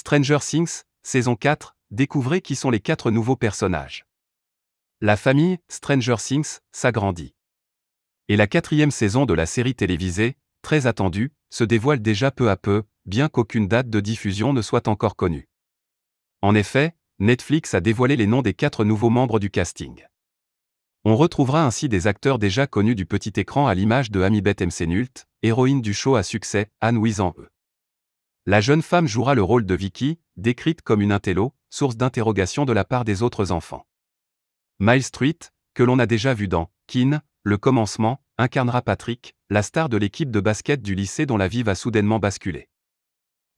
Stranger Things, saison 4, découvrez qui sont les quatre nouveaux personnages. La famille Stranger Things s'agrandit. Et la quatrième saison de la série télévisée, très attendue, se dévoile déjà peu à peu, bien qu'aucune date de diffusion ne soit encore connue. En effet, Netflix a dévoilé les noms des quatre nouveaux membres du casting. On retrouvera ainsi des acteurs déjà connus du petit écran à l'image de Amibet Mcenult, héroïne du show à succès, Anne E. La jeune femme jouera le rôle de Vicky, décrite comme une intello, source d'interrogation de la part des autres enfants. Miles Street, que l'on a déjà vu dans Kin, le commencement, incarnera Patrick, la star de l'équipe de basket du lycée dont la vie va soudainement basculer.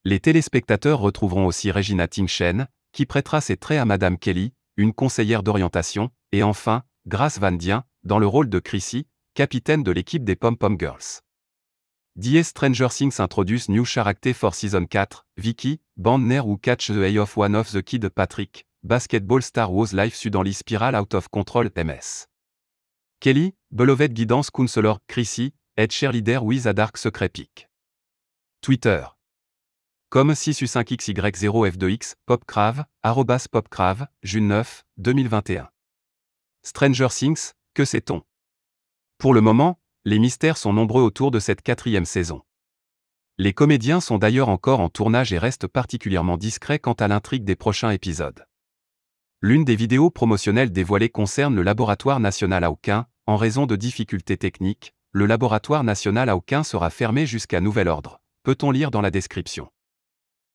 Les téléspectateurs retrouveront aussi Regina Tingshen, qui prêtera ses traits à Madame Kelly, une conseillère d'orientation, et enfin, Grace Van Dien, dans le rôle de Chrissy, capitaine de l'équipe des Pom Pom Girls. D.S. Stranger Things introduce New Character for Season 4, Vicky, Bandner ou Catch the Eye of One of the Kid Patrick, Basketball Star Wars Life Sudanly Spiral Out of Control MS. Kelly, Beloved Guidance Counselor, Chrissy, Ed Cheerleader with a Dark Secret Peak. Twitter. Comme 6U5XY0F2X, Popcrave, arrobas Popcrave, June 9, 2021. Stranger Things, que sait-on? Pour le moment, les mystères sont nombreux autour de cette quatrième saison. Les comédiens sont d'ailleurs encore en tournage et restent particulièrement discrets quant à l'intrigue des prochains épisodes. L'une des vidéos promotionnelles dévoilées concerne le laboratoire national Aucun. En raison de difficultés techniques, le laboratoire national Aucun sera fermé jusqu'à nouvel ordre, peut-on lire dans la description.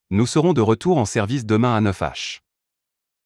Nous serons de retour en service demain à 9h.